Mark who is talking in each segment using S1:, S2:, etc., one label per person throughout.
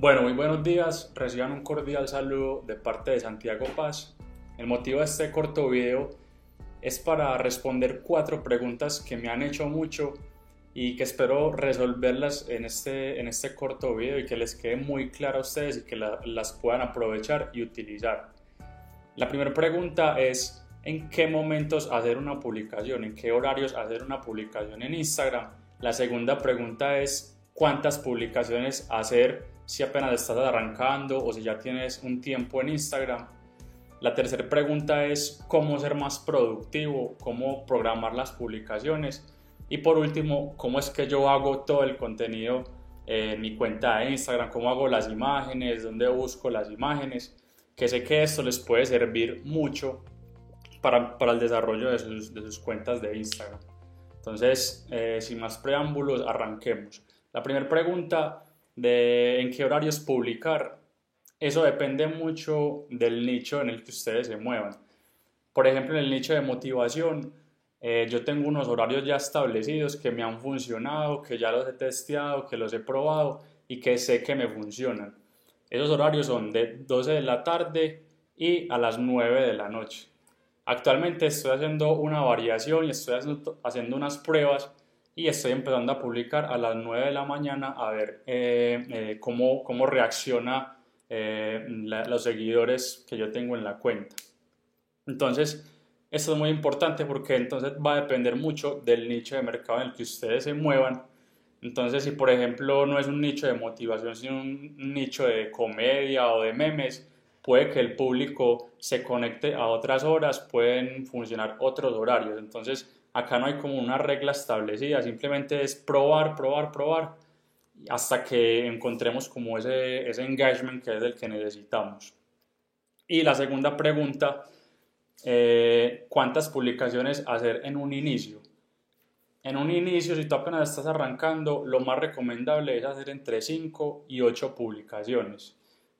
S1: Bueno, muy buenos días. Reciban un cordial saludo de parte de Santiago Paz. El motivo de este corto video es para responder cuatro preguntas que me han hecho mucho y que espero resolverlas en este, en este corto video y que les quede muy claro a ustedes y que las puedan aprovechar y utilizar. La primera pregunta es en qué momentos hacer una publicación, en qué horarios hacer una publicación en Instagram. La segunda pregunta es cuántas publicaciones hacer si apenas estás arrancando o si ya tienes un tiempo en Instagram. La tercera pregunta es cómo ser más productivo, cómo programar las publicaciones. Y por último, cómo es que yo hago todo el contenido en mi cuenta de Instagram, cómo hago las imágenes, dónde busco las imágenes, que sé que esto les puede servir mucho para, para el desarrollo de sus, de sus, cuentas de Instagram. Entonces, eh, sin más preámbulos, arranquemos. La primera pregunta de en qué horarios publicar, eso depende mucho del nicho en el que ustedes se muevan. Por ejemplo, en el nicho de motivación, eh, yo tengo unos horarios ya establecidos que me han funcionado, que ya los he testeado, que los he probado y que sé que me funcionan. Esos horarios son de 12 de la tarde y a las 9 de la noche. Actualmente estoy haciendo una variación y estoy haciendo unas pruebas y estoy empezando a publicar a las 9 de la mañana a ver eh, eh, cómo, cómo reacciona eh, los seguidores que yo tengo en la cuenta. Entonces, esto es muy importante porque entonces va a depender mucho del nicho de mercado en el que ustedes se muevan. Entonces, si por ejemplo no es un nicho de motivación, sino un nicho de comedia o de memes, puede que el público se conecte a otras horas, pueden funcionar otros horarios. Entonces, acá no hay como una regla establecida, simplemente es probar, probar, probar, hasta que encontremos como ese, ese engagement que es el que necesitamos. Y la segunda pregunta, eh, ¿cuántas publicaciones hacer en un inicio? En un inicio, si tú apenas estás arrancando, lo más recomendable es hacer entre 5 y 8 publicaciones.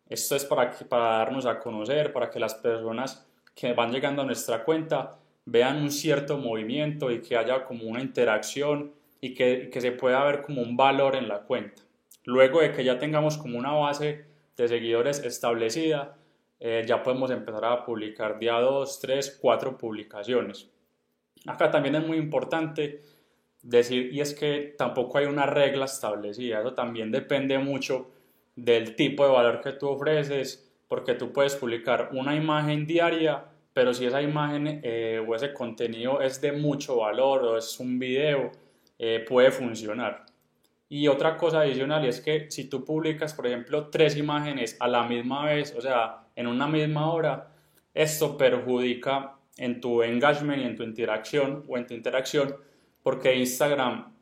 S1: Esto es para, para darnos a conocer, para que las personas que van llegando a nuestra cuenta vean un cierto movimiento y que haya como una interacción y que, que, se pueda ver como un valor en la cuenta. Luego de que ya tengamos como una base de seguidores establecida, eh, ya podemos empezar a publicar día 2, 3, 4 publicaciones. Acá también es muy importante decir, y es que tampoco hay una regla establecida, eso también depende mucho del tipo de valor que tú ofreces, porque tú puedes publicar una imagen diaria pero si esa imagen eh, o ese contenido es de mucho valor o es un video, eh, puede funcionar. Y otra cosa adicional es que si tú publicas, por ejemplo, tres imágenes a la misma vez, o sea, en una misma hora, esto perjudica en tu engagement y en tu interacción o en tu interacción porque Instagram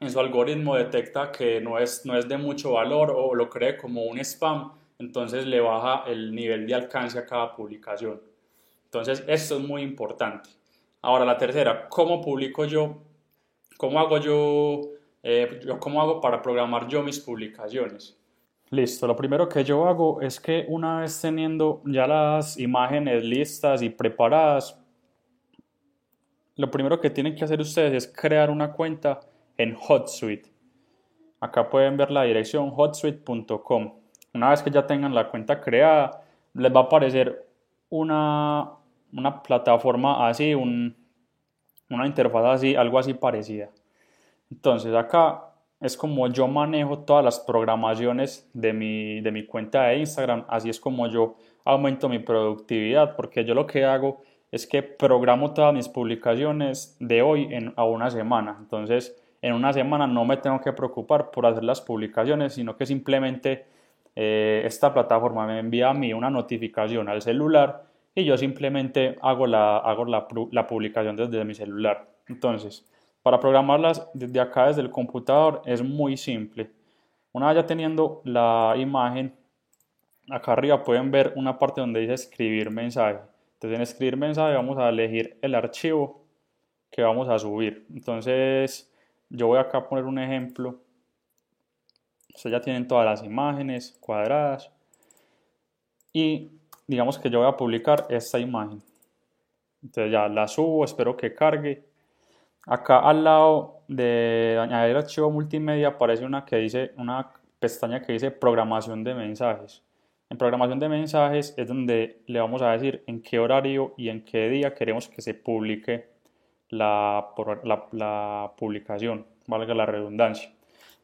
S1: en su algoritmo detecta que no es, no es de mucho valor o lo cree como un spam, entonces le baja el nivel de alcance a cada publicación. Entonces, esto es muy importante. Ahora, la tercera, ¿cómo publico yo? ¿Cómo hago yo, eh, cómo hago para programar yo mis publicaciones? Listo, lo primero que yo hago es que una vez teniendo ya las imágenes listas y preparadas, lo primero que tienen que hacer ustedes es crear una cuenta en HotSuite. Acá pueden ver la dirección hotsuite.com. Una vez que ya tengan la cuenta creada, les va a aparecer una, una plataforma así, un, una interfaz así, algo así parecida. Entonces acá es como yo manejo todas las programaciones de mi, de mi cuenta de Instagram, así es como yo aumento mi productividad, porque yo lo que hago es que programo todas mis publicaciones de hoy en, a una semana. Entonces, en una semana no me tengo que preocupar por hacer las publicaciones, sino que simplemente eh, esta plataforma me envía a mí una notificación al celular y yo simplemente hago la, hago la, la publicación desde mi celular. Entonces, para programarlas desde acá, desde el computador, es muy simple. Una vez ya teniendo la imagen, acá arriba pueden ver una parte donde dice escribir mensaje. Entonces en escribir mensaje vamos a elegir el archivo que vamos a subir. Entonces yo voy acá a poner un ejemplo Ustedes ya tienen todas las imágenes cuadradas. Y digamos que yo voy a publicar esta imagen. Entonces ya la subo, espero que cargue. Acá al lado de añadir archivo multimedia aparece una que dice una pestaña que dice programación de mensajes. En programación de mensajes es donde le vamos a decir en qué horario y en qué día queremos que se publique la, la, publicación, valga la redundancia.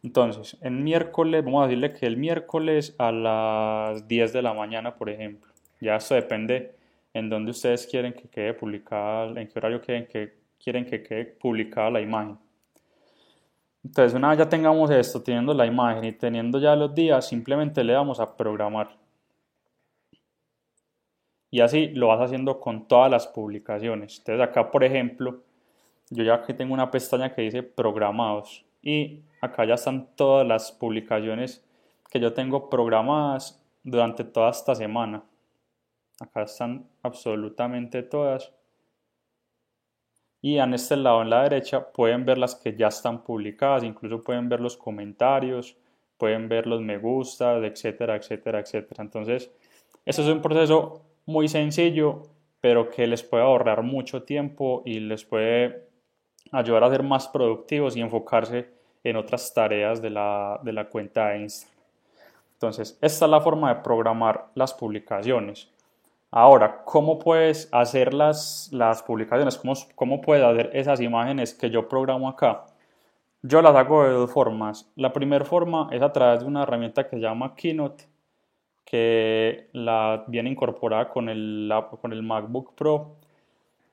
S1: Entonces, en miércoles, vamos a decirle que el miércoles a las 10 de la mañana, por ejemplo. Ya esto depende en dónde ustedes quieren que quede publicada, en qué horario quieren que, quieren que quede publicada la imagen. Entonces, una vez ya tengamos esto, teniendo la imagen y teniendo ya los días, simplemente le damos a programar. Y así lo vas haciendo con todas las publicaciones. Entonces acá, por ejemplo, yo ya aquí tengo una pestaña que dice programados y acá ya están todas las publicaciones que yo tengo programadas durante toda esta semana. Acá están absolutamente todas. Y en este lado, en la derecha, pueden ver las que ya están publicadas, incluso pueden ver los comentarios, pueden ver los me gusta, etcétera, etcétera, etcétera. Entonces, eso es un proceso muy sencillo, pero que les puede ahorrar mucho tiempo y les puede ayudar a ser más productivos y enfocarse en otras tareas de la, de la cuenta de Instagram. Entonces, esta es la forma de programar las publicaciones. Ahora, ¿cómo puedes hacer las, las publicaciones? ¿Cómo, ¿Cómo puedes hacer esas imágenes que yo programo acá? Yo las hago de dos formas. La primera forma es a través de una herramienta que se llama Keynote que la viene incorporada con el, con el MacBook Pro.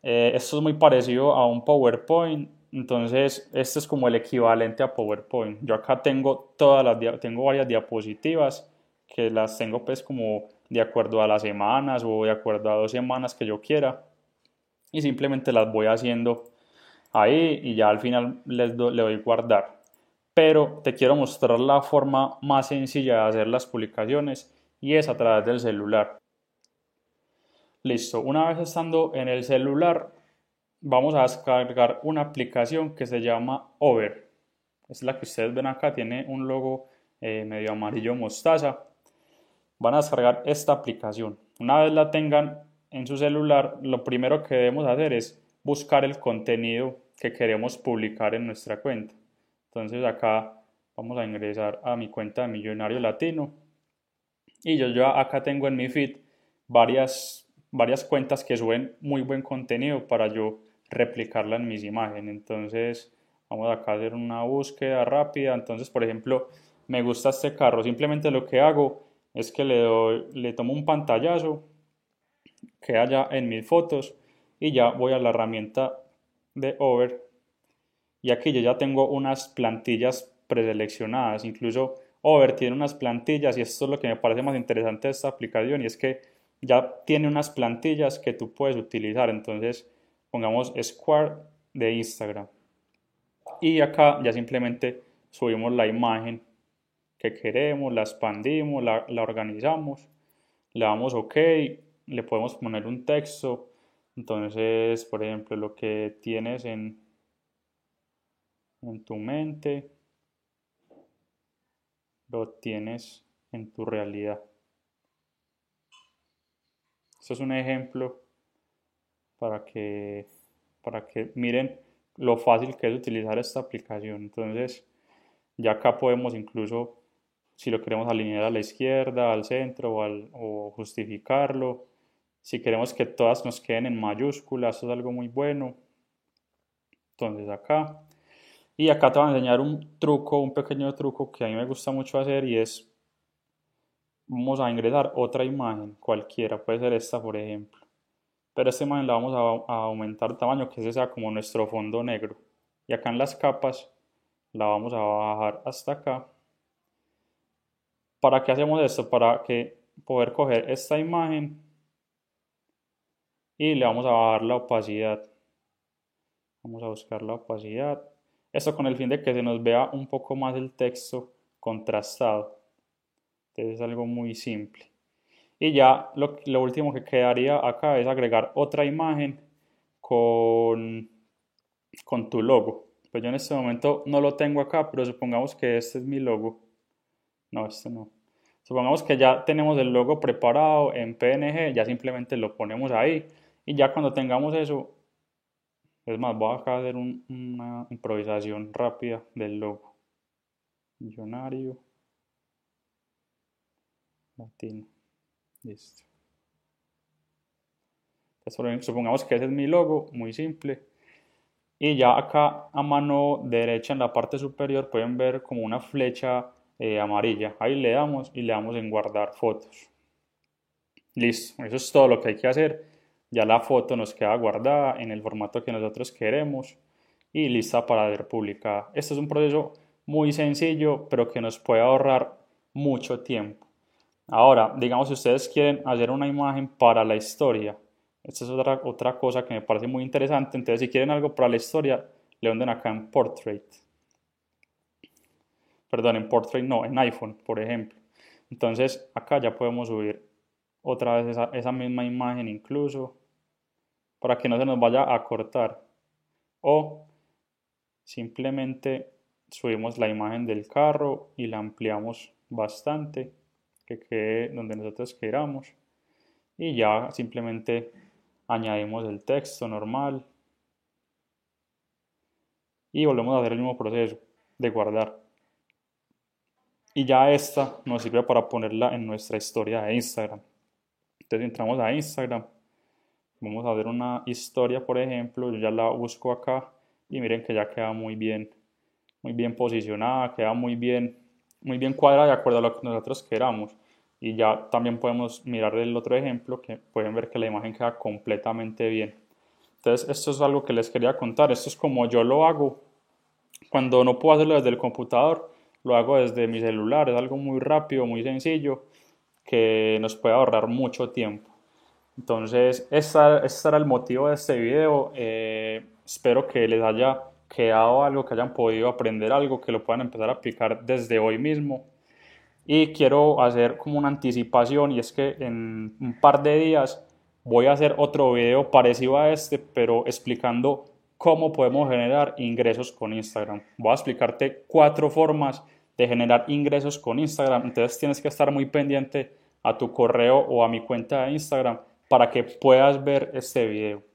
S1: Eh, esto es muy parecido a un PowerPoint, entonces este es como el equivalente a PowerPoint. Yo acá tengo todas las tengo varias diapositivas que las tengo pues como de acuerdo a las semanas o de acuerdo a dos semanas que yo quiera y simplemente las voy haciendo ahí y ya al final les le doy guardar. Pero te quiero mostrar la forma más sencilla de hacer las publicaciones y es a través del celular. Listo, una vez estando en el celular, vamos a descargar una aplicación que se llama Over. Es la que ustedes ven acá, tiene un logo eh, medio amarillo mostaza. Van a descargar esta aplicación. Una vez la tengan en su celular, lo primero que debemos hacer es buscar el contenido que queremos publicar en nuestra cuenta. Entonces acá vamos a ingresar a mi cuenta de Millonario Latino y yo, yo acá tengo en mi feed varias, varias cuentas que suben muy buen contenido para yo replicarla en mis imágenes. Entonces, vamos acá a hacer una búsqueda rápida. Entonces, por ejemplo, me gusta este carro. Simplemente lo que hago es que le, doy, le tomo un pantallazo que haya en mis fotos y ya voy a la herramienta de Over. Y aquí yo ya tengo unas plantillas preseleccionadas. Incluso Over tiene unas plantillas y esto es lo que me parece más interesante de esta aplicación y es que ya tiene unas plantillas que tú puedes utilizar. Entonces pongamos Square de Instagram y acá ya simplemente subimos la imagen que queremos, la expandimos, la, la organizamos, le damos OK, le podemos poner un texto. Entonces, por ejemplo, lo que tienes en, en tu mente lo tienes en tu realidad. Esto es un ejemplo para que, para que miren lo fácil que es utilizar esta aplicación. Entonces, ya acá podemos incluso, si lo queremos alinear a la izquierda, al centro o, al, o justificarlo. Si queremos que todas nos queden en mayúsculas, eso es algo muy bueno. Entonces acá y acá te voy a enseñar un truco, un pequeño truco que a mí me gusta mucho hacer y es, vamos a ingresar otra imagen, cualquiera, puede ser esta por ejemplo. Pero esta imagen la vamos a, aumentar tamaño, que ese sea como nuestro fondo negro. Y acá en las capas la vamos a bajar hasta acá. ¿Para qué hacemos esto? Para que poder coger esta imagen y le vamos a bajar la opacidad. Vamos a buscar la opacidad esto con el fin de que se nos vea un poco más el texto contrastado. Entonces es algo muy simple. Y ya lo, último que quedaría acá es agregar otra imagen con, con tu logo. Pues yo en este momento no lo tengo acá, pero supongamos que este es mi logo. No, este no. Supongamos que ya tenemos el logo preparado en PNG, ya simplemente lo ponemos ahí y ya cuando tengamos eso es más, voy a hacer una improvisación rápida del logo. Millonario latino. Listo. supongamos que ese es mi logo, muy simple. Y ya acá a mano derecha en la parte superior pueden ver como una flecha eh, amarilla. Ahí le damos y le damos en guardar fotos. Listo, eso es todo lo que hay que hacer. Ya la foto nos queda guardada en el formato que nosotros queremos y lista para ser publicada. Este es un proceso muy sencillo, pero que nos puede ahorrar mucho tiempo. Ahora, digamos si ustedes quieren hacer una imagen para la historia, esta es otra, otra cosa que me parece muy interesante. Entonces, si quieren algo para la historia, le hunden acá en Portrait. Perdón, en Portrait no, en iPhone, por ejemplo. Entonces, acá ya podemos subir otra vez esa, misma imagen incluso para que no se nos vaya a cortar. O simplemente subimos la imagen del carro y la ampliamos bastante, que quede donde nosotros queramos. Y ya simplemente añadimos el texto normal y volvemos a hacer el mismo proceso de guardar. Y ya esta nos sirve para ponerla en nuestra historia de Instagram. Entonces entramos a Instagram, vamos a ver una historia, por ejemplo, yo ya la busco acá y miren que ya queda muy bien, muy bien posicionada, queda muy bien, muy bien cuadrada de acuerdo a lo que nosotros queramos y ya también podemos mirar el otro ejemplo que pueden ver que la imagen queda completamente bien. Entonces esto es algo que les quería contar, esto es como yo lo hago cuando no puedo hacerlo desde el computador, lo hago desde mi celular, es algo muy rápido, muy sencillo que nos puede ahorrar mucho tiempo. Entonces, este, este era el motivo de este video. Eh, espero que les haya quedado algo, que hayan podido aprender algo, que lo puedan empezar a aplicar desde hoy mismo. Y quiero hacer como una anticipación y es que en un par de días voy a hacer otro video parecido a este, pero explicando cómo podemos generar ingresos con Instagram. Voy a explicarte cuatro formas de generar ingresos con Instagram. Entonces tienes que estar muy pendiente a tu correo o a mi cuenta de Instagram para que puedas ver este video.